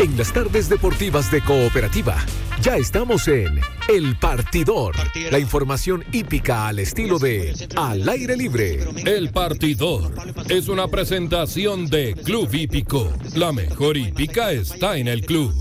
En las tardes deportivas de Cooperativa, ya estamos en El Partidor. La información hípica al estilo de Al aire libre. El Partidor es una presentación de Club Hípico. La mejor hípica está en el club.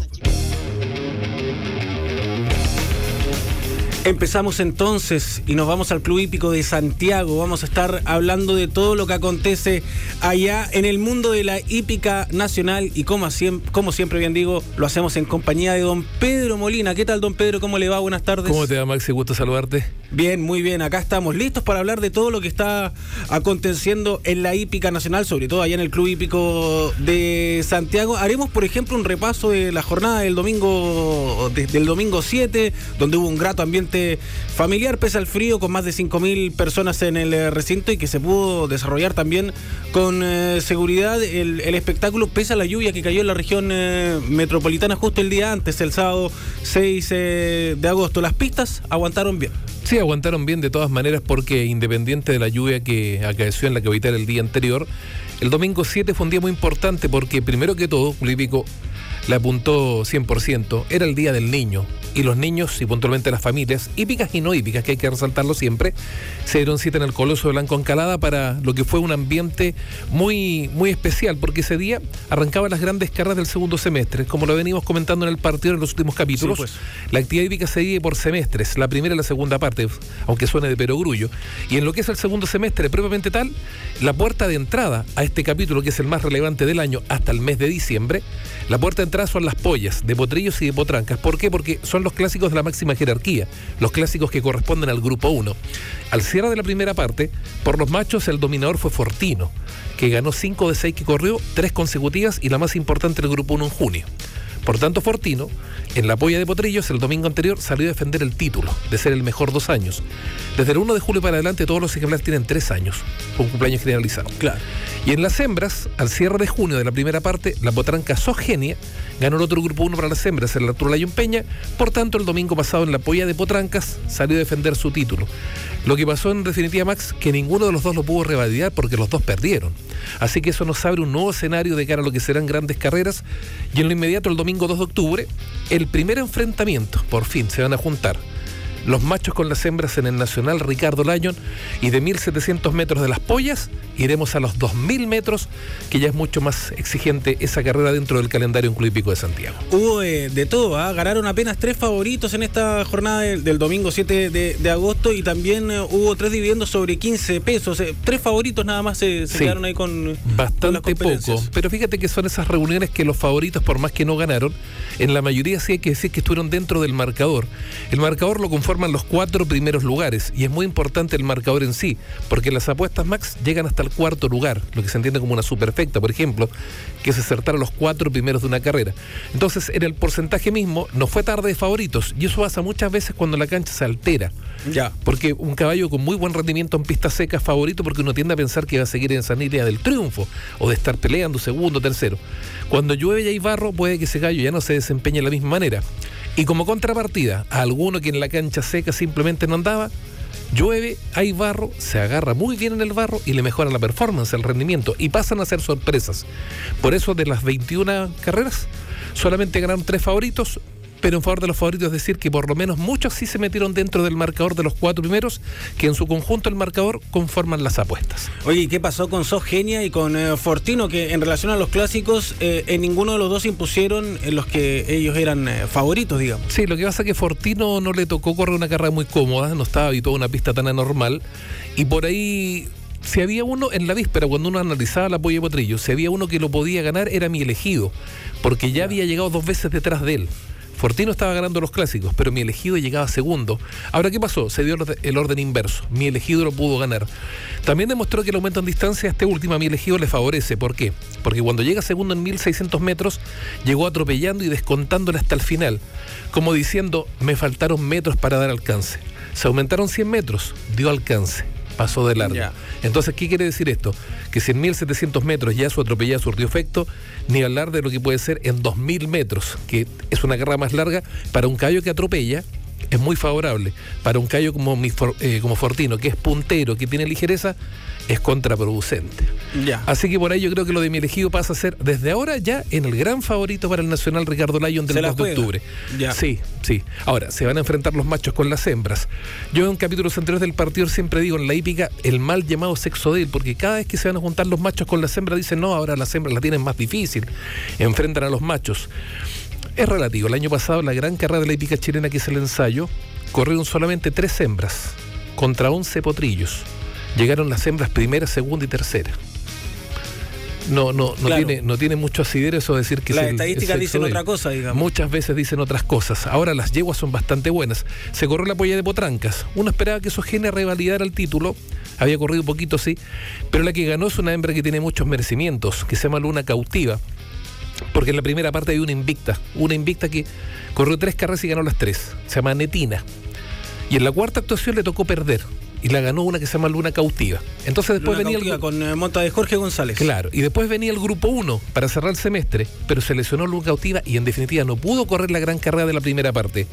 Empezamos entonces y nos vamos al Club Hípico de Santiago. Vamos a estar hablando de todo lo que acontece allá en el mundo de la hípica nacional y como, como siempre bien digo, lo hacemos en compañía de don Pedro Molina. ¿Qué tal don Pedro? ¿Cómo le va? Buenas tardes. ¿Cómo te va Maxi? Gusto saludarte. Bien, muy bien. Acá estamos listos para hablar de todo lo que está aconteciendo en la hípica nacional, sobre todo allá en el Club Hípico de Santiago. Haremos, por ejemplo, un repaso de la jornada del domingo, desde el domingo 7, donde hubo un grato ambiente familiar, pese al frío, con más de 5.000 personas en el eh, recinto y que se pudo desarrollar también con eh, seguridad el, espectáculo, pese a la lluvia que cayó en la región eh, metropolitana justo el día antes, el sábado 6 de agosto. Las pistas aguantaron bien. Sí, aguantaron bien de todas maneras porque independiente de la lluvia que acaeció en la capital el día anterior, el domingo 7 fue un día muy importante porque primero que todo, Olímpico le apuntó 100%, era el Día del Niño. Y los niños, y puntualmente las familias, hípicas y no hípicas, que hay que resaltarlo siempre, se dieron cita en el Coloso de Blanco Encalada para lo que fue un ambiente muy, muy especial, porque ese día arrancaban las grandes carreras del segundo semestre. Como lo venimos comentando en el partido en los últimos capítulos, pues. la actividad hípica se divide por semestres, la primera y la segunda parte, aunque suene de perogrullo. Y en lo que es el segundo semestre, propiamente tal, la puerta de entrada a este capítulo, que es el más relevante del año hasta el mes de diciembre, la puerta de entrada son las pollas de potrillos y de potrancas. ¿Por qué? Porque son los clásicos de la máxima jerarquía, los clásicos que corresponden al grupo 1. Al cierre de la primera parte, por los machos el dominador fue Fortino, que ganó 5 de 6 que corrió, 3 consecutivas y la más importante del grupo 1 en junio. Por tanto, Fortino, en la polla de Potrillos, el domingo anterior salió a defender el título de ser el mejor dos años. Desde el 1 de julio para adelante, todos los ejemplares tienen tres años, con cumpleaños generalizado. Claro. Y en las hembras, al cierre de junio de la primera parte, la potranca Sogenia ganó el otro grupo 1 para las hembras, el Arturo Layón Peña. Por tanto, el domingo pasado en la polla de Potrancas salió a defender su título. Lo que pasó en definitiva, Max, que ninguno de los dos lo pudo revalidar porque los dos perdieron. Así que eso nos abre un nuevo escenario de cara a lo que serán grandes carreras. Y en lo inmediato, el domingo 2 de octubre, el primer enfrentamiento, por fin, se van a juntar los machos con las hembras en el Nacional Ricardo Lyon y de 1700 metros de las pollas iremos a los 2000 metros, que ya es mucho más exigente esa carrera dentro del calendario Club Hípico de Santiago. Hubo eh, de todo, ¿ah? ganaron apenas tres favoritos en esta jornada del, domingo 7 de, agosto y también eh, hubo tres dividendos sobre 15 pesos. Eh, tres favoritos nada más se, quedaron ahí con. Bastante poco, pero fíjate que son esas reuniones que los favoritos, por más que no ganaron, en la mayoría sí hay que decir que estuvieron dentro del marcador. El marcador lo conforman los cuatro primeros lugares y es muy importante el marcador en sí, porque las apuestas max llegan hasta el cuarto lugar, lo que se entiende como una superfecta, por ejemplo, que es acertar a los cuatro primeros de una carrera. Entonces, en el porcentaje mismo, no fue tarde de favoritos, y eso pasa muchas veces cuando la cancha se altera. Ya. Porque un caballo con muy buen rendimiento en pista seca es favorito porque uno tiende a pensar que va a seguir en esa línea del triunfo o de estar peleando segundo, tercero. Cuando llueve y hay barro, puede que ese gallo ya no se desempeñe de la misma manera. Y como contrapartida, a alguno que en la cancha seca simplemente no andaba, llueve, hay barro, se agarra muy bien en el barro y le mejora la performance, el rendimiento y pasan a ser sorpresas. Por eso de las 21 carreras, solamente ganaron tres favoritos, pero en favor de los favoritos es decir que por lo menos muchos sí se metieron dentro del marcador de los cuatro primeros, que en su conjunto el marcador conforman las apuestas. Oye, ¿y qué pasó con Sogenia y con eh, Fortino? Que en relación a los clásicos, eh, en ninguno de los dos impusieron en los que ellos eran eh, favoritos, digamos. Sí, lo que pasa es que Fortino no le tocó correr una carrera muy cómoda, no estaba habituado a una pista tan anormal, y por ahí si había uno en la víspera, cuando uno analizaba la apoyo de Potrillo, si había uno que lo podía ganar, era mi elegido, porque ya había llegado dos veces detrás de él. Fortino estaba ganando los clásicos, pero mi elegido llegaba segundo. Ahora, ¿qué pasó? Se dio el orden inverso. Mi elegido lo pudo ganar. También demostró que el aumento en distancia a este último a mi elegido le favorece. ¿Por qué? Porque cuando llega segundo en 1600 metros, llegó atropellando y descontándole hasta el final. Como diciendo, me faltaron metros para dar alcance. Se aumentaron 100 metros, dio alcance pasó de largo. Entonces, ¿qué quiere decir esto? Que si en 1700 metros ya su atropellada surtió efecto, ni hablar de lo que puede ser en 2000 metros, que es una carrera más larga para un caballo que atropella es muy favorable. Para un callo como, eh, como Fortino, que es puntero, que tiene ligereza, es contraproducente. Ya. Así que por ahí yo creo que lo de mi elegido pasa a ser desde ahora ya en el gran favorito para el Nacional Ricardo Lyon del 2 de octubre. Ya. Sí, sí. Ahora, se van a enfrentar los machos con las hembras. Yo en capítulos anteriores del partido siempre digo en la hípica el mal llamado sexo de él, porque cada vez que se van a juntar los machos con las hembras dicen no, ahora las hembras la tienen más difícil, enfrentan a los machos. Es relativo. El año pasado la gran carrera de la hípica chilena que es el ensayo, corrieron solamente tres hembras contra 11 potrillos llegaron las hembras primera, segunda y tercera. No, no, no, tiene, no tiene mucho asidero eso decir que las estadísticas dicen otra cosa, digamos. Muchas veces dicen otras cosas. Ahora las yeguas son bastante buenas. Se corrió la polla de Potrancas. Uno esperaba que eso gene revalidara el título. Había corrido un poquito, sí. Pero la que ganó es una hembra que tiene muchos merecimientos, que se llama Luna Cautiva. Porque en la primera parte hay una invicta. Una invicta que corrió tres carreras y ganó las tres. Se llama Netina. Y en la cuarta actuación le tocó perder y la ganó una que se llama Luna Cautiva. Entonces después venía el con eh, monta de Jorge González. Claro, y después venía el grupo 1 para cerrar el semestre, pero se lesionó Luna Cautiva y en definitiva no pudo correr la gran carrera de la primera parte.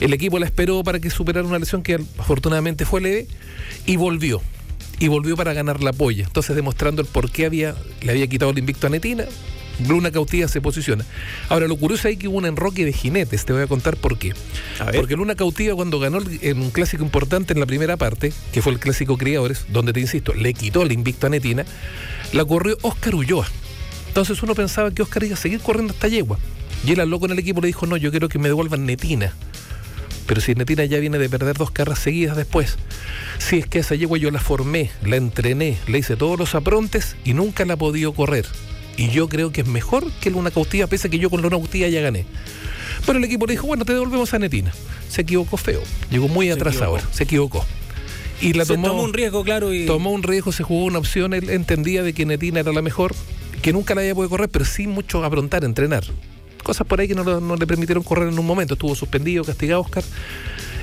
El equipo la esperó para que superara una lesión que afortunadamente fue leve y volvió. Y volvió para ganar la polla. Entonces demostrando el por qué había, le había quitado el invicto a Netina, Luna Cautiva se posiciona. Ahora, lo curioso es que hubo un enroque de jinetes, te voy a contar por qué. Porque Luna Cautiva, cuando ganó en un clásico importante en la primera parte, que fue el clásico Criadores, donde te insisto, le quitó el invicto a Netina, la corrió Oscar Ulloa. Entonces uno pensaba que Oscar iba a seguir corriendo hasta yegua. Y él habló con el equipo y le dijo, no, yo quiero que me devuelvan Netina. Pero si Netina ya viene de perder dos carras seguidas después. Si es que esa yegua yo la formé, la entrené, le hice todos los aprontes y nunca la ha podido correr. Y yo creo que es mejor que Luna Cautiva, pese a que yo con Luna Cautiva ya gané. Pero el equipo le dijo, bueno, te devolvemos a Netina. Se equivocó feo. Llegó muy atrás ahora. Se equivocó. Y la tomó, un riesgo, claro. Y... Tomó un riesgo, se jugó una opción. Él entendía de que Netina era la mejor, que nunca la había podido correr, pero sin mucho aprontar, entrenar. Cosas por ahí que no, no le permitieron correr en un momento. Estuvo suspendido, castigado Oscar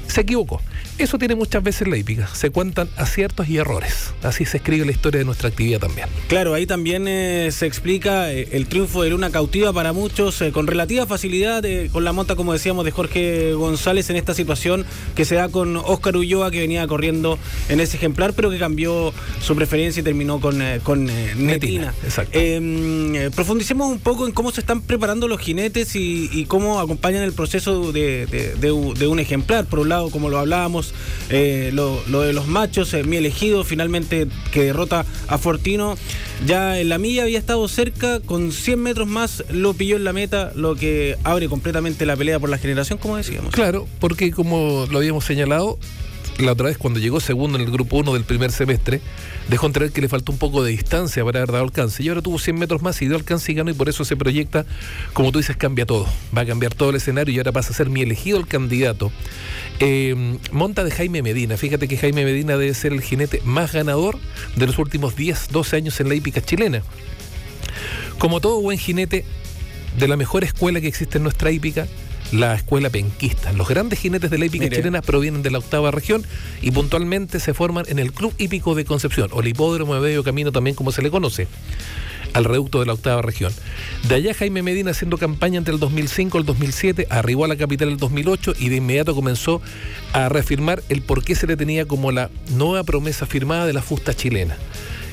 se equivocó. Eso tiene muchas veces la hípica. Se cuentan aciertos y errores. Así se escribe la historia de nuestra actividad también. Claro, ahí también eh, se explica eh, el triunfo de Luna Cautiva para muchos eh, con relativa facilidad, con la monta, como decíamos, de Jorge González en esta situación que se da con Oscar Ulloa, que venía corriendo en ese ejemplar, pero que cambió su preferencia y terminó con, con Netina. Exacto. Em, profundicemos un poco en cómo se están preparando los jinetes y, cómo acompañan el proceso de, de un ejemplar. Por un lado, como lo hablábamos, eh, lo, de los machos, eh, mi elegido finalmente que derrota a Fortino. Ya en la milla había estado cerca, con 100 metros más lo pilló en la meta, lo que abre completamente la pelea por la generación, como decíamos. Claro, porque como lo habíamos señalado, la otra vez cuando llegó segundo en el grupo 1 del primer semestre, dejó entrever que le faltó un poco de distancia para haber dado alcance. Y ahora tuvo 100 metros más y dio alcance y ganó y por eso se proyecta, como tú dices, cambia todo. Va a cambiar todo el escenario y ahora pasa a ser mi elegido el candidato. Eh, monta de Jaime Medina. Fíjate que Jaime Medina debe ser el jinete más ganador de los últimos 10, 12 años en la hípica chilena. Como todo buen jinete de la mejor escuela que existe en nuestra hípica, la escuela penquista. Los grandes jinetes de la hípica chilena provienen de la octava región y puntualmente se forman en el Club Hípico de Concepción, o el Hipódromo de Medio Camino también como se le conoce, al reducto de la octava región. De allá Jaime Medina haciendo campaña entre el 2005 y el 2007, arribó a la capital el 2008 y de inmediato comenzó a reafirmar el por qué se le tenía como la nueva promesa firmada de la fusta chilena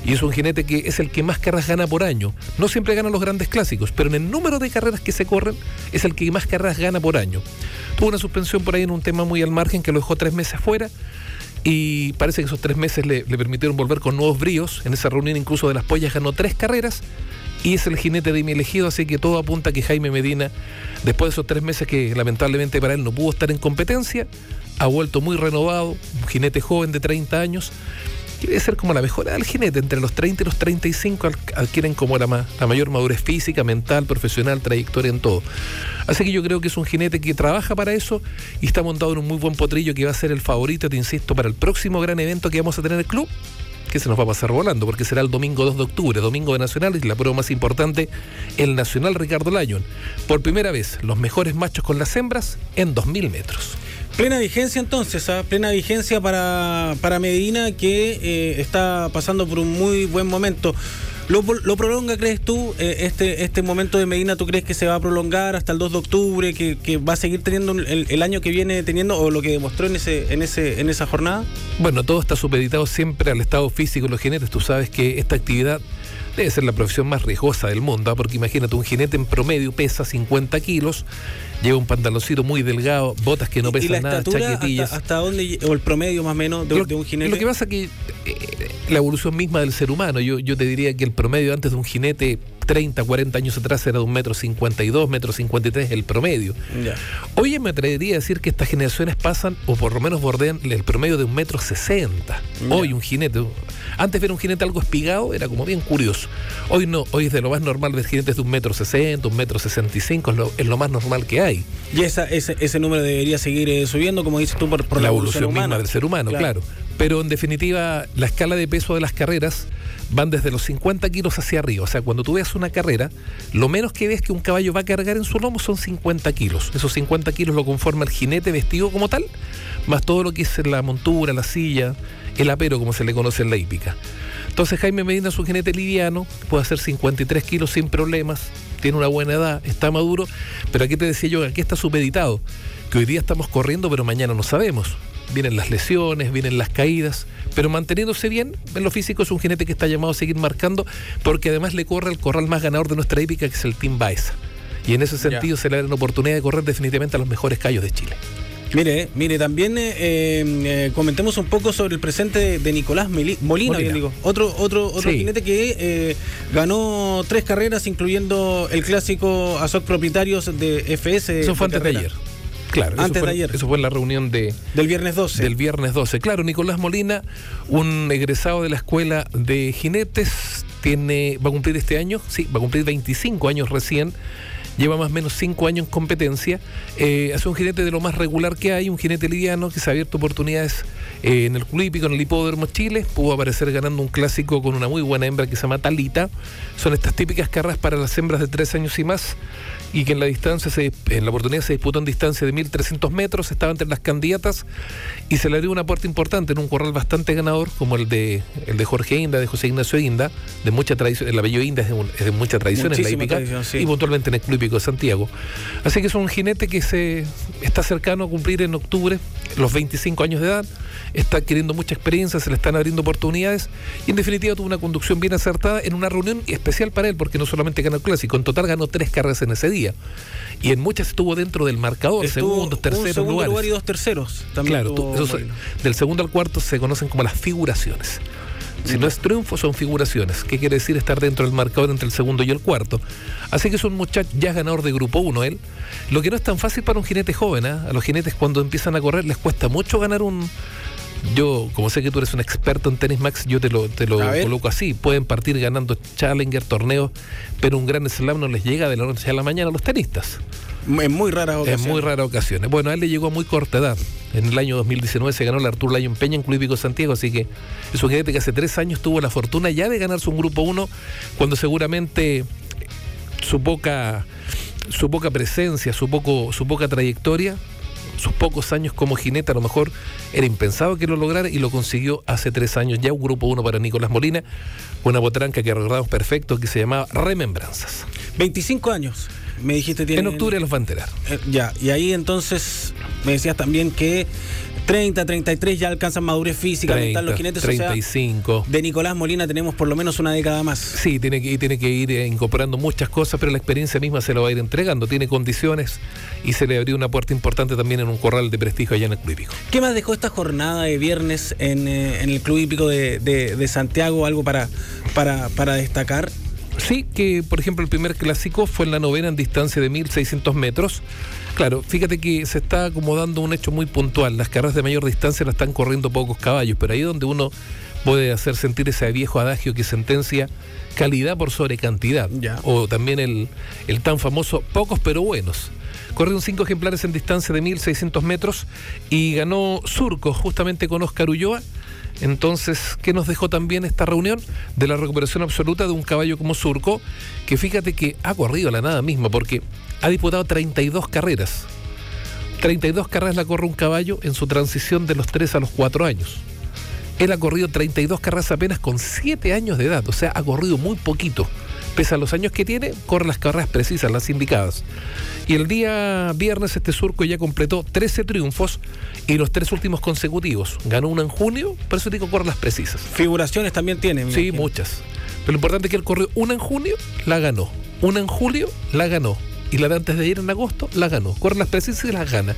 y es un jinete que es el que más carreras gana por año. No siempre gana los grandes clásicos, pero en el número de carreras que se corren es el que más carreras gana por año. Tuvo una suspensión por ahí en un tema muy al margen que lo dejó tres meses fuera y parece que esos tres meses le, permitieron volver con nuevos bríos. En esa reunión incluso de las pollas ganó tres carreras y es el jinete de mi elegido, así que todo apunta a que Jaime Medina, después de esos tres meses que lamentablemente para él no pudo estar en competencia, ha vuelto muy renovado, un jinete joven de 30 años debe ser como la mejora del jinete. Entre los 30 y los 35 adquieren como la, la mayor madurez física, mental, profesional, trayectoria en todo. Así que yo creo que es un jinete que trabaja para eso y está montado en un muy buen potrillo que va a ser el favorito, te insisto, para el próximo gran evento que vamos a tener en el club que se nos va a pasar volando, porque será el domingo 2 de octubre, domingo de Nacional, y la prueba más importante, el Nacional Ricardo Lyon. Por primera vez, los mejores machos con las hembras en 2.000 metros. Plena vigencia entonces, ¿ah? plena vigencia para, para Medina que eh, está pasando por un muy buen momento. ¿Lo, lo prolonga, crees tú, eh, este, este momento de Medina? ¿Tú crees que se va a prolongar hasta el 2 de octubre, que, va a seguir teniendo el, el, año que viene teniendo o lo que demostró en, ese, en, ese, en esa jornada? Bueno, todo está supeditado siempre al estado físico de los jinetes. Tú sabes que esta actividad debe ser la profesión más riesgosa del mundo, ¿ah? porque imagínate, un jinete en promedio pesa 50 kilos, lleva un pantaloncito muy delgado, botas que no pesan nada, chaquetillas. Hasta, hasta, dónde, o el promedio más o menos de, lo, de un jinete? Lo que pasa es que eh, la evolución misma del ser humano, yo, yo te diría que el promedio antes de un jinete 30, 40 años atrás era de un metro 52, metro 53 el promedio. Ya. Hoy me atrevería a decir que estas generaciones pasan, o por lo menos bordean el promedio de un metro 60. Hoy un jinete, antes ver un jinete algo espigado era como bien curioso. Hoy no, hoy es de lo más normal ver jinetes de un metro 60, un metro 65, es lo, es lo más normal que hay. Y esa, ese, ese número debería seguir eh, subiendo, como dices tú, por, por la, evolución, evolución misma del ser humano, claro. claro. Pero en definitiva, la escala de peso de las carreras van desde los 50 kilos hacia arriba. O sea, cuando tú veas una carrera, lo menos que ves que un caballo va a cargar en su lomo son 50 kilos. Esos 50 kilos lo conforma el jinete vestido como tal, más todo lo que es la montura, la silla, el apero, como se le conoce en la hípica. Entonces Jaime Medina es un jinete liviano, puede hacer 53 kilos sin problemas, tiene una buena edad, está maduro, pero aquí te decía yo, aquí está supeditado, que hoy día estamos corriendo, pero mañana no sabemos vienen las lesiones, vienen las caídas, pero manteniéndose bien, en lo físico es un jinete que está llamado a seguir marcando, porque además le corre el corral más ganador de nuestra épica, que es el Team Baeza. Y en ese sentido se le da una oportunidad de correr definitivamente a los mejores callos de Chile. Mire, mire, también eh, eh, comentemos un poco sobre el presente de, de Nicolás Molina, Molina. Digo. otro otro otro sí. jinete que eh, ganó tres carreras, incluyendo el clásico ASOC propietarios de FS. Eso fue antes de ayer. Claro, antes fue, de ayer. Eso fue en la reunión de, del viernes 12. Del viernes 12. Claro, Nicolás Molina, un egresado de la escuela de jinetes, tiene, va a cumplir este año, sí, va a cumplir 25 años recién. Lleva más o menos 5 años en competencia. Eh, hace un jinete de lo más regular que hay, un jinete liviano que se ha abierto oportunidades eh, en el Club Hípico, en el Hipódromo Chile. Pudo aparecer ganando un clásico con una muy buena hembra que se llama Talita. Son estas típicas carras para las hembras de 3 años y más y que en la distancia, se, en la oportunidad se disputó en distancia de 1.300 metros, estaba entre las candidatas y se le abrió una puerta importante en un corral bastante ganador como el de el de Jorge Inda, de José Ignacio Inda, de mucha tradición, el apellido Inda es de, un, es de mucha tradición Muchísima en la hípica sí. y puntualmente en el Club De Santiago. Así que es un jinete que se está cercano a cumplir en octubre los 25 años de edad, está adquiriendo mucha experiencia, se le están abriendo oportunidades y en definitiva tuvo una conducción bien acertada en una reunión especial para él porque no solamente ganó el clásico, en total ganó tres carreras en ese día y en muchas estuvo dentro del marcador, Estuvo segundos, terceros un segundo lugares. lugar y dos terceros. También Claro, tú- del segundo al cuarto se conocen como las figuraciones. Si no es triunfo, son figuraciones. ¿Qué quiere decir estar dentro del marcador entre el segundo y el cuarto? Así que es un muchacho ya ganador de grupo 1 él. Lo que no es tan fácil para un jinete joven. ¿ah? A los jinetes cuando empiezan a correr les cuesta mucho ganar un... Yo, como sé que tú eres un experto en tenis, Max, yo te lo, te lo coloco así. Pueden partir ganando Challenger, torneos, pero un gran slam no les llega de la noche a la mañana a los tenistas. En muy raras En ocasiones. muy raras ocasiones. Bueno, a él le llegó a muy corta edad. En el año 2019 se ganó el Artur Lyon Peña en Club Hípico Santiago, así que es un jinete que hace tres años tuvo la fortuna ya de ganarse un grupo 1, cuando seguramente su poca, su poca presencia, su, poco, su poca trayectoria, sus pocos años como jinete, a lo mejor era impensado que lo lograra y lo consiguió hace tres años. Ya un grupo 1 para Nicolás Molina, una botranca que recordamos perfecto que se llamaba Remembranzas. 25 años, me dijiste tiene. En octubre los va a enterar. Eh, ya, y ahí entonces me decías también que 30, 33 ya alcanzan madurez física, 30, mental los jinetes. O sea, 35. de Nicolás Molina tenemos por lo menos una década más. Sí, tiene que, tiene que ir eh, incorporando muchas cosas, pero la experiencia misma se lo va a ir entregando. Tiene condiciones y se le abrió una puerta importante también en un corral de prestigio allá en el Club Hípico. ¿Qué más dejó esta jornada de viernes en, eh, en el Club Hípico de, de- de Santiago? ¿Algo para, para, para destacar? Sí, que por ejemplo el primer clásico fue en la novena en distancia de 1600 metros. Claro, fíjate que se está acomodando un hecho muy puntual. Las carreras de mayor distancia la están corriendo pocos caballos, pero ahí es donde uno puede hacer sentir ese viejo adagio que sentencia calidad por sobre cantidad. Ya. O también el, el tan famoso pocos pero buenos. Corrieron cinco ejemplares en distancia de 1600 metros y ganó Surco justamente con Oscar Ulloa. Entonces, ¿qué nos dejó también esta reunión? De la recuperación absoluta de un caballo como Surco, que fíjate que ha corrido a la nada misma, porque ha disputado 32 carreras. 32 carreras la corre un caballo en su transición de los 3 a los 4 años. Él ha corrido 32 carreras apenas con 7 años de edad, o sea, ha corrido muy poquito. Pese a los años que tiene, corre las carreras precisas, las indicadas. Y el día viernes este surco ya completó 13 triunfos y los tres últimos consecutivos. Ganó una en junio, por eso digo corre las precisas. Figuraciones también tiene. Sí, muchas. Pero lo importante es que él corrió una en junio, la ganó. Una en julio, la ganó. Y la de antes de ir en agosto, la ganó. Corre las precisas y las gana.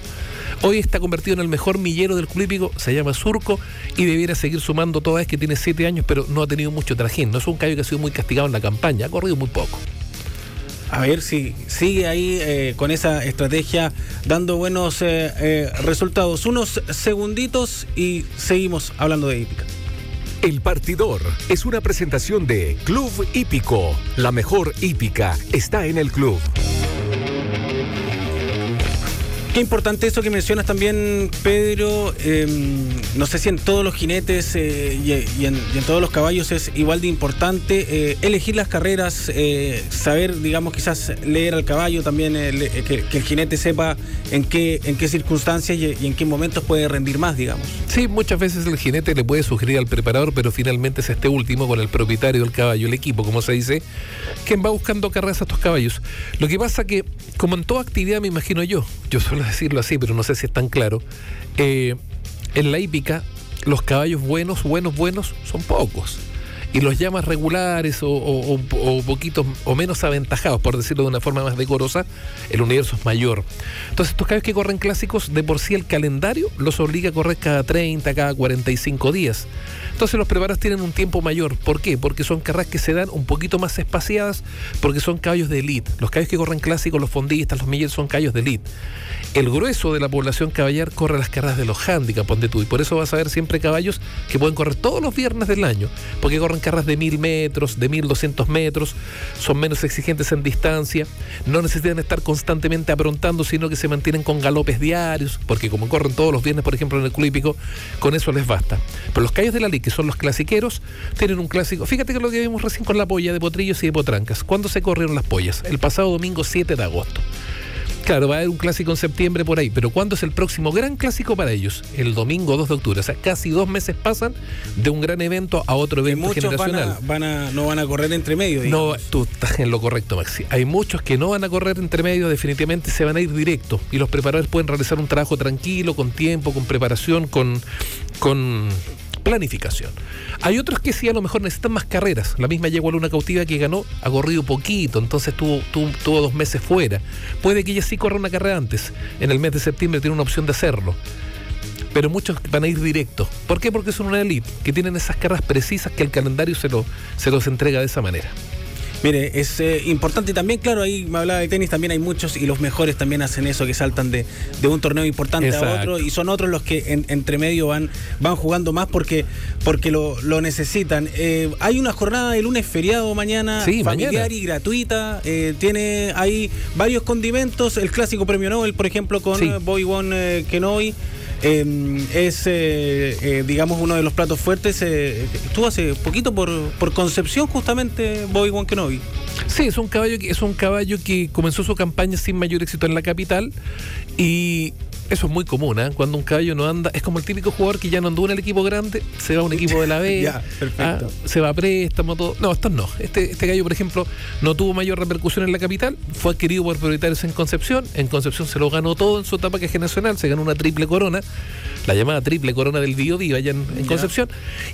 Hoy está convertido en el mejor millero del club se llama Surco y debiera seguir sumando toda vez que tiene siete años, pero no ha tenido mucho trajín. No es un caballo que ha sido muy castigado en la campaña, ha corrido muy poco. A ver si sigue ahí eh, con esa estrategia dando buenos eh, eh, resultados. Unos segunditos y seguimos hablando de hípica. El partidor es una presentación de Club Hípico. La mejor hípica está en el club. Qué importante eso que mencionas también, Pedro. Em, no sé si en todos los jinetes eh, y, en, todos los caballos es igual de importante eh, elegir las carreras, eh, saber, digamos, quizás leer al caballo también, que, el jinete sepa en qué, en qué circunstancias y, y, en qué momentos puede rendir más, digamos. Sí, muchas veces el jinete le puede sugerir al preparador, pero finalmente es este último con el propietario del caballo, el equipo, como se dice, quien va buscando carreras a estos caballos. Lo que pasa que, como en toda actividad, me imagino yo, yo suelo decirlo así, pero no sé si es tan claro, eh, en la hípica los caballos buenos, buenos, buenos son pocos y los llamas regulares o, o, poquitos o menos aventajados, por decirlo de una forma más decorosa, el universo es mayor. Entonces, estos caballos que corren clásicos, de por sí el calendario los obliga a correr cada 30, cada 45 días. Entonces, los preparados tienen un tiempo mayor. ¿Por qué? Porque son carreras que se dan un poquito más espaciadas, porque son caballos de elite. Los caballos que corren clásicos, los fondistas, los millers, son caballos de elite. El grueso de la población caballar corre las carreras de los handicaps, ponte tú. Y por eso vas a ver siempre caballos que pueden correr todos los viernes del año, porque corren carreras de mil metros, de mil doscientos metros, son menos exigentes en distancia, no necesitan estar constantemente aprontando, sino que se mantienen con galopes diarios, porque como corren todos los viernes, por ejemplo, en el club con eso les basta. Pero los callos de la Liga, que son los clasiqueros, tienen un clásico. Fíjate que lo que vimos recién con la polla de potrillos y de potrancas. ¿Cuándo se corrieron las pollas? El pasado domingo 7 de agosto. Claro, va a haber un clásico en septiembre por ahí, pero ¿cuándo es el próximo gran clásico para ellos? El domingo 2 de octubre. O sea, casi dos meses pasan de un gran evento a otro evento generacional. Van a, no van a correr entre medio. No, tú estás en lo correcto, Maxi. Hay muchos que no van a correr entre medio, definitivamente se van a ir directo. Y los preparadores pueden realizar un trabajo tranquilo, con tiempo, con preparación, con, con planificación. Hay otros que sí a lo mejor necesitan más carreras. La misma Yegua Luna Cautiva que ganó ha corrido poquito, entonces tuvo, tuvo, dos meses fuera. Puede que ella sí corra una carrera antes. En el mes de septiembre tiene una opción de hacerlo. Pero muchos van a ir directo. ¿Por qué? Porque son una elite, que tienen esas carreras precisas que el calendario se, lo, se los entrega de esa manera. Mire, es eh, importante. También, claro, ahí me hablaba de tenis, también hay muchos y los mejores también hacen eso, que saltan de, un torneo importante a otro y son otros los que entre medio van, van jugando más porque, porque lo, necesitan. Eh, hay una jornada de lunes feriado mañana, familiar y gratuita, eh, tiene ahí varios condimentos, el clásico premio Nobel, por ejemplo, con Boy One Kenoy. Em, es, eh, eh, digamos, uno de los platos fuertes. Eh, estuvo hace poquito por, por Concepción, justamente, Bobby Kenobi. Sí, es un caballo que es un caballo que comenzó su campaña sin mayor éxito en la capital y eso es muy común, ¿eh? Cuando un caballo no anda, es como el típico jugador que ya no anduvo en el equipo grande, se va a un equipo de la B, ¿ah? se va a préstamo, todo. No, estos no. Este, este gallo, por ejemplo, no tuvo mayor repercusión en la capital, fue adquirido por prioritarios en Concepción, en Concepción se lo ganó todo en su etapa que es nacional, se ganó una triple corona, la llamada triple corona del Bio allá en, Concepción.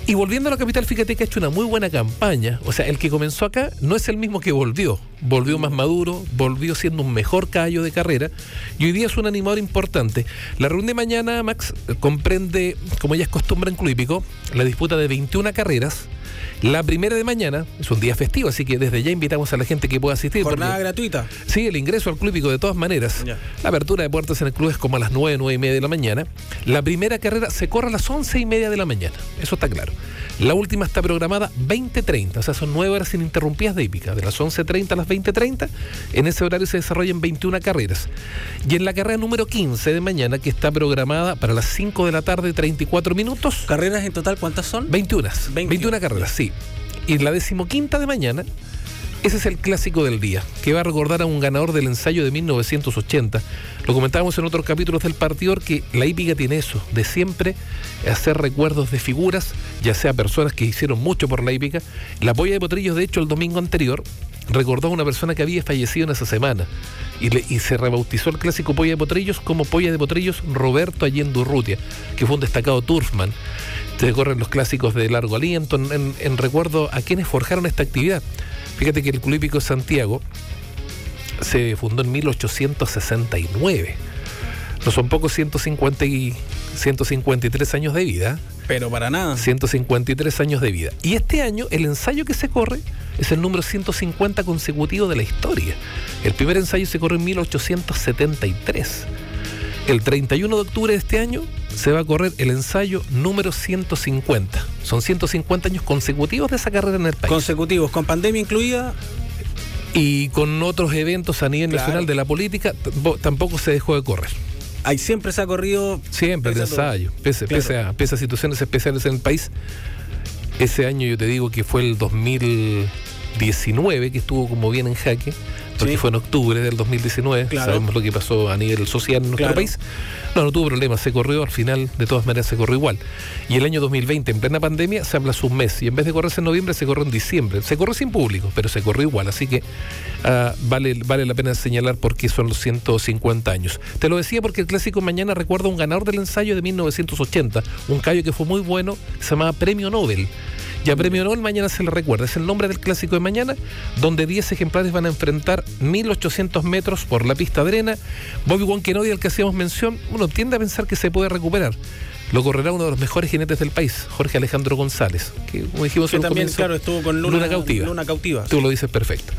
Y volviendo a la capital, fíjate que ha hecho una muy buena campaña. O sea, el que comenzó acá no es el mismo que volvió. Volvió más maduro, volvió siendo un mejor caballo de carrera y hoy día es un animador importante. La reunión de mañana, Max, comprende, como ya es costumbre en Club la disputa de 21 carreras la primera de mañana es un día festivo, así que desde ya invitamos a la gente que pueda asistir. ¿Jornada gratuita? Sí, el ingreso al club de todas maneras. La apertura de puertas en el club es como a las 9, 9 y media de la mañana. La primera carrera se corre a las 11 y media de la mañana. Eso está claro. La última está programada 20.30, o sea, son 9 horas ininterrumpidas de hípica, de las 11.30 a las 20.30. En ese horario se desarrollan 21 carreras. Y en la carrera número 15 de mañana, que está programada para las 5 de la tarde, 34 minutos. ¿Carreras en total cuántas son? 21. 21, 21 carreras, sí. Y la decimoquinta de mañana Ese es el clásico del día, que va a recordar a un ganador del ensayo de 1980. Lo comentábamos en otros capítulos del partido que la hípica tiene eso, de siempre hacer recuerdos de figuras, ya sea personas que hicieron mucho por la hípica. La polla de Potrillos, de hecho, el domingo anterior, recordó a una persona que había fallecido en esa semana y, se rebautizó el clásico Polla de Potrillos como Polla de Potrillos Roberto Allende Urrutia, que fue un destacado turfman. Se corren los clásicos de largo aliento en, en recuerdo a quienes forjaron esta actividad. Fíjate que el Club Hípico Santiago se fundó en 1869. No son pocos 150 y 153 años de vida. Pero para nada. 153 años de vida. Y este año el ensayo que se corre es el número 150 consecutivo de la historia. El primer ensayo se corre en 1873. El 31 de octubre de este año se va a correr el ensayo número 150. Son 150 años consecutivos de esa carrera en el país. Consecutivos, con pandemia incluida. Y con otros eventos a nivel nacional de la política, tampoco se dejó de correr. Ahí siempre se ha corrido. Siempre el ensayo, pese, a, pese a situaciones especiales en el país. Ese año yo te digo que fue el 2019, que estuvo como bien en jaque porque fue en octubre del 2019, sabemos lo que pasó a nivel social en nuestro país. No, no tuvo problema, se corrió, al final de todas maneras se corrió igual. Y el año 2020, en plena pandemia, se habla un mes y en vez de correrse en noviembre, se corrió en diciembre. Se corrió sin público, pero se corrió igual, así que ah, vale, vale la pena señalar por qué son los 150 años. Te lo decía porque el clásico mañana recuerda un ganador del ensayo de 1980, un callo que fue muy bueno, se llamaba Premio Nobel. Ya Premio Nobel mañana se le recuerda. Es el nombre del clásico de mañana, donde 10 ejemplares van a enfrentar 1800 metros por la pista de arena. Bobby Wonkenodi, al que hacíamos mención, uno tiende a pensar que se puede recuperar lo correrá uno de los mejores jinetes del país, Jorge Alejandro González, que como dijimos que también, claro, estuvo con Luna, Cautiva. Luna Cautiva. Tú lo dices perfecto.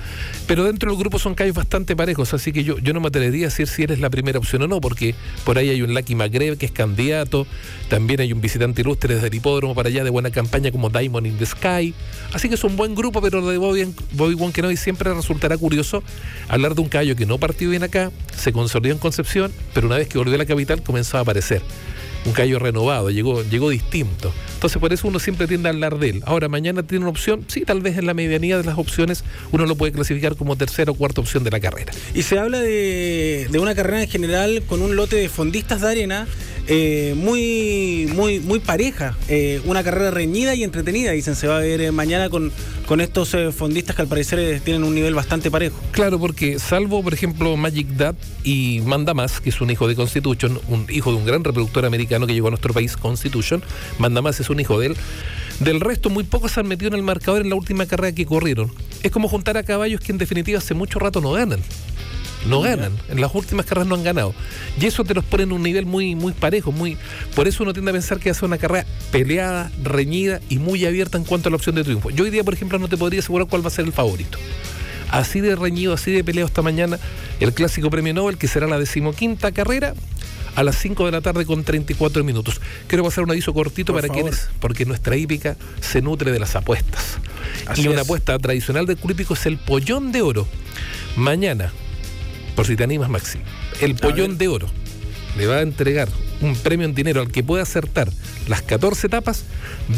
Pero dentro del grupo son callos bastante parejos, así que yo, yo no me atrevería a decir si eres la primera opción o no, porque por ahí hay un Lucky McGreve que es candidato, también hay un visitante ilustre desde el hipódromo para allá de buena campaña como Diamond in the Sky, así que es un buen grupo, pero lo de Bobby, Bobby Wonkenoi siempre resultará curioso hablar de un callo que no partió bien acá, se consolidó en Concepción, pero una vez que volvió a la capital comenzó a aparecer un callo renovado, llegó, llegó distinto. Entonces por eso uno siempre tiende a hablar de él. Ahora, mañana tiene una opción, sí, tal vez en la medianía de las opciones uno lo puede clasificar como tercera o cuarta opción de la carrera. Y se habla de, de una carrera en general con un lote de fondistas de arena eh, muy, muy, muy pareja. Eh, una carrera reñida y entretenida, dicen, se va a ver eh, mañana con, con estos fondistas que al parecer tienen un nivel bastante parejo. Claro, porque salvo, por ejemplo, Magic Dad y Manda Más, que es un hijo de Constitution, un hijo de un gran reproductor americano que llegó a nuestro país, Constitution, Manda Más es un hijo de él. Del resto, muy pocos se han metido en el marcador en la última carrera que corrieron. Es como juntar a caballos que en definitiva hace mucho rato no ganan no ganan. En las últimas carreras no han ganado. Y eso te los pone en un nivel muy, muy parejo. Muy, por eso uno tiende a pensar que hace una carrera peleada, reñida y muy abierta en cuanto a la opción de triunfo. Yo hoy día, por ejemplo, no te podría asegurar cuál va a ser el favorito. Así de reñido, así de peleado esta mañana, el clásico premio Nobel, que será la decimoquinta carrera, a las 5 de la tarde con 34 minutos. Quiero pasar un aviso cortito para quienes, porque nuestra hípica se nutre de las apuestas. y una apuesta tradicional del club hípico es el pollón de oro. Mañana, por si te animas, Maxi. El pollón de oro le va a entregar un premio en dinero al que pueda acertar las 14 etapas,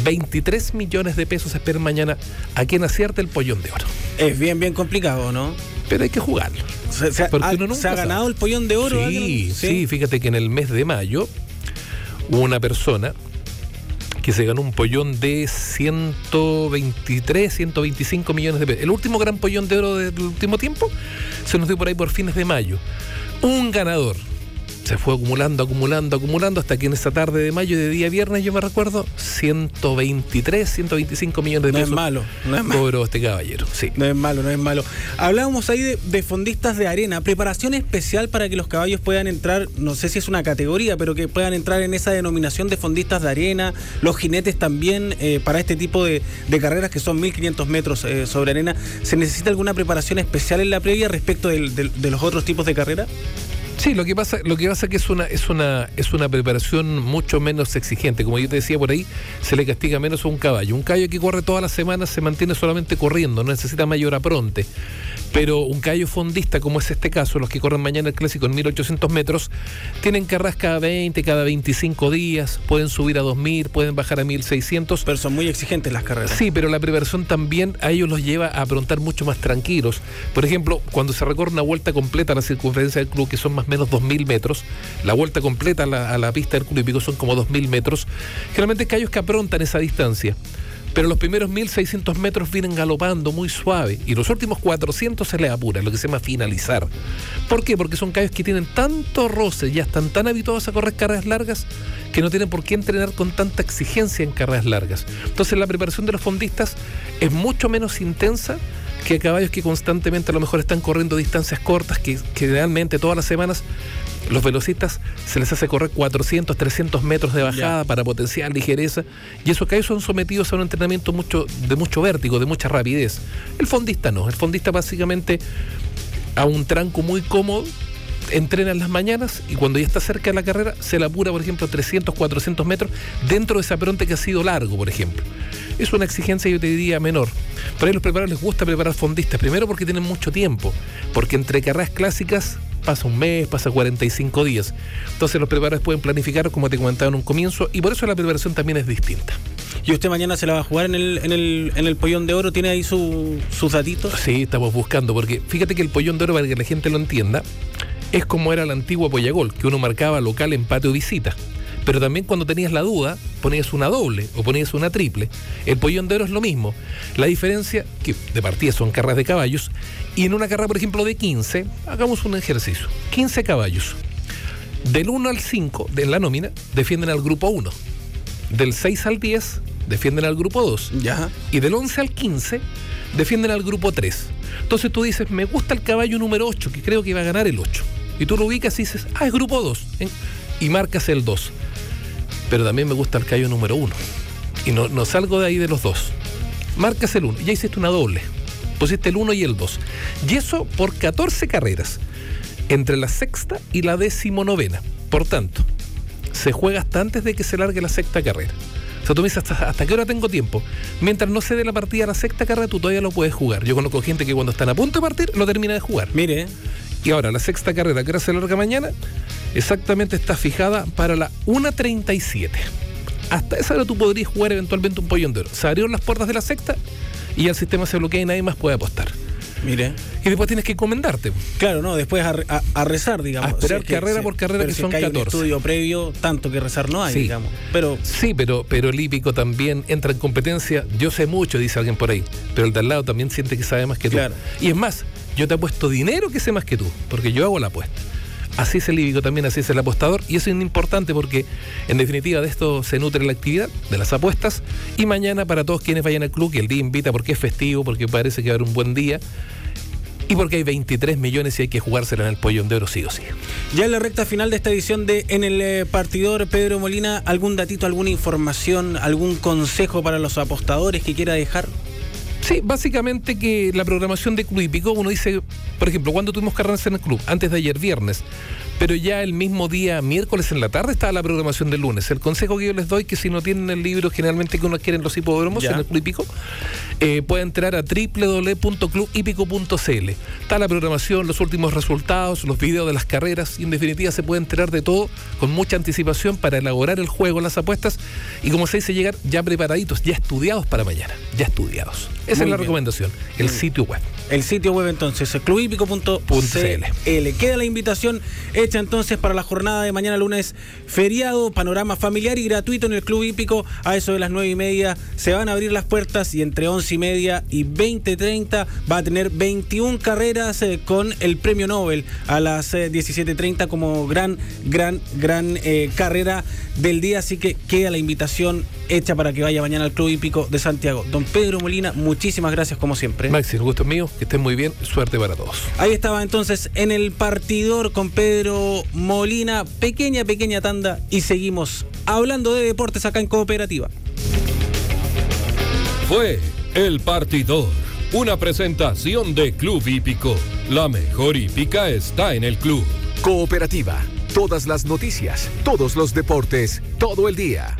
23 millones de pesos esperan mañana a quien acierte el pollón de oro. Es bien, bien complicado, ¿no? Pero hay que jugarlo. Se, ha, ganado el pollón de oro? Sí, sí, fíjate que en el mes de mayo una persona que se ganó un pollón de 123, 125 millones de pesos. El último gran pollón de oro del último tiempo se nos dio por ahí por fines de mayo. Un ganador se fue acumulando, acumulando, acumulando, hasta que en esa tarde de mayo, de día viernes, yo me recuerdo, 123, 125 millones de pesos. No es malo, no es malo. este caballero, sí. No es malo, no es malo. Hablábamos ahí de, fondistas de arena, preparación especial para que los caballos puedan entrar, no sé si es una categoría, pero que puedan entrar en esa denominación de fondistas de arena, los jinetes también, eh, para este tipo de, carreras que son 1500 metros eh, sobre arena. ¿Se necesita alguna preparación especial en la previa respecto de los otros tipos de carreras? Sí, lo que pasa, lo que pasa que es una, es una, es una preparación mucho menos exigente. Como yo te decía por ahí, se le castiga menos a un caballo. Un caballo que corre todas las semanas se mantiene solamente corriendo, no necesita mayor apronte. Pero un caballo fondista, como es este caso, los que corren mañana el clásico en 1800 metros, tienen carreras cada 20, cada 25 días, pueden subir a 2000, pueden bajar a 1600. Pero son muy exigentes las carreras. Sí, pero la preversión también a ellos los lleva a afrontar mucho más tranquilos. Por ejemplo, cuando se recorre una vuelta completa a la circunferencia del club, que son más o menos 2000 metros, la vuelta completa a la, pista del club hípico son como 2000 metros, generalmente callos que aprontan esa distancia pero los primeros 1600 metros vienen galopando muy suave y los últimos 400 se les apura, lo que se llama finalizar. ¿Por qué? Porque son callos que tienen tanto roce, ya están tan habituados a correr carreras largas que no tienen por qué entrenar con tanta exigencia en carreras largas. Entonces la preparación de los fondistas es mucho menos intensa que caballos que constantemente a lo mejor están corriendo distancias cortas, que, generalmente todas las semanas los velocistas se les hace correr 400, 300 metros de bajada para potenciar ligereza y esos caballos son sometidos a un entrenamiento mucho, de mucho vértigo, de mucha rapidez. El fondista no, el fondista básicamente a un tranco muy cómodo entrena en las mañanas y cuando ya está cerca de la carrera se la apura, por ejemplo, 300, 400 metros dentro de ese apronte que ha sido largo, por ejemplo es una exigencia, yo te diría, menor. Para los preparadores les gusta preparar fondistas, primero porque tienen mucho tiempo, porque entre carreras clásicas pasa un mes, pasa 45 días. Entonces los preparadores pueden planificar, como te comentaba en un comienzo, y por eso la preparación también es distinta. ¿Y usted mañana se la va a jugar en el, en el, en el Pollón de Oro? ¿Tiene ahí sus datitos? Sí, estamos buscando, porque fíjate que el Pollón de Oro, para que la gente lo entienda, es como era el antiguo Pollagol, que uno marcaba local, empate o visita pero también cuando tenías la duda, ponías una doble o ponías una triple. El pollón de oro es lo mismo. La diferencia, que de partida son carreras de caballos, y en una carrera, por ejemplo, de 15, hagamos un ejercicio. 15 caballos. Del 1 al 5 de la nómina defienden al grupo 1. Del 6 al 10 defienden al grupo 2. Ya. Y del 11 al 15 defienden al grupo 3. Entonces tú dices, me gusta el caballo número 8, que creo que va a ganar el 8. Y tú lo ubicas y dices, ah, es grupo 2. Y marcas el 2 pero también me gusta el callo número uno. Y no, no salgo de ahí de los dos. Marcas el uno, ya hiciste una doble. Pusiste el uno y el dos. Y eso por 14 carreras, entre la sexta y la decimonovena. Por tanto, se juega hasta antes de que se largue la sexta carrera. O sea, tú me dices, ¿hasta, ¿hasta qué hora tengo tiempo? Mientras no se dé la partida a la sexta carrera, tú todavía lo puedes jugar. Yo conozco gente que cuando están a punto de partir, lo termina de jugar. Mire. Y ahora, la sexta carrera, que ahora se larga mañana, exactamente está fijada para la 1.37. Hasta esa hora tú podrías jugar eventualmente un pollón de oro. Se abrieron las puertas de la sexta y el sistema se bloquea y nadie más puede apostar. Mire. Y después tienes que encomendarte. Claro, no, después a, rezar, digamos. A esperar carrera por carrera, que son 14. estudio previo, tanto que rezar no hay, digamos. Pero... Sí, pero, pero el hípico también entra en competencia. Yo sé mucho, dice alguien por ahí, pero el de al lado también siente que sabe más que tú. Y es más, yo te apuesto dinero que sé más que tú, porque yo hago la apuesta. Así es el hípico también, así es el apostador. Y eso es importante porque, en definitiva, de esto se nutre la actividad, de las apuestas. Y mañana, para todos quienes vayan al club, que el día invita porque es festivo, porque parece que va a haber un buen día. Y porque hay 23 millones y hay que jugársela en el pollón de oro sí o sí. Ya en la recta final de esta edición de En el eh, Partidor, Pedro Molina, ¿algún datito, alguna información, algún consejo para los apostadores que quiera dejar? Sí, básicamente que la programación de Club Hípico, uno dice, por ejemplo, cuando tuvimos carreras en el club? Antes de ayer viernes pero ya el mismo día, miércoles en la tarde, está la programación del lunes. El consejo que yo les doy que si no tienen el libro generalmente que uno quiere en los hipódromos, en el Club Hípico, eh, puede entrar a www.clubhípico.cl. Está la programación, los últimos resultados, los videos de las carreras y en definitiva se puede enterar de todo con mucha anticipación para elaborar el juego, las apuestas y como se dice, llegar ya preparaditos, ya estudiados para mañana, ya estudiados. Esa es la recomendación, el sitio web. El sitio web entonces, clubhípico.cl. Queda la invitación hecha entonces para la jornada de mañana lunes feriado, panorama familiar y gratuito en el Club Hípico. A eso de las nueve y media se van a abrir las puertas y entre once y media y 20.30 va a tener 21 carreras eh, con el premio Nobel a las 17.30 eh, como gran, gran, gran eh, carrera del día. Así que queda la invitación hecha para que vaya mañana al Club Hípico de Santiago. Don Pedro Molina, muchísimas gracias como siempre. Maxi, el gusto mío, que estén muy bien, suerte para todos. Ahí estaba entonces en el partidor con Pedro Molina, pequeña, pequeña tanda y seguimos hablando de deportes acá en Cooperativa. Fue el partidor, una presentación de Club Hípico. La mejor hípica está en el club. Cooperativa, todas las noticias, todos los deportes, todo el día.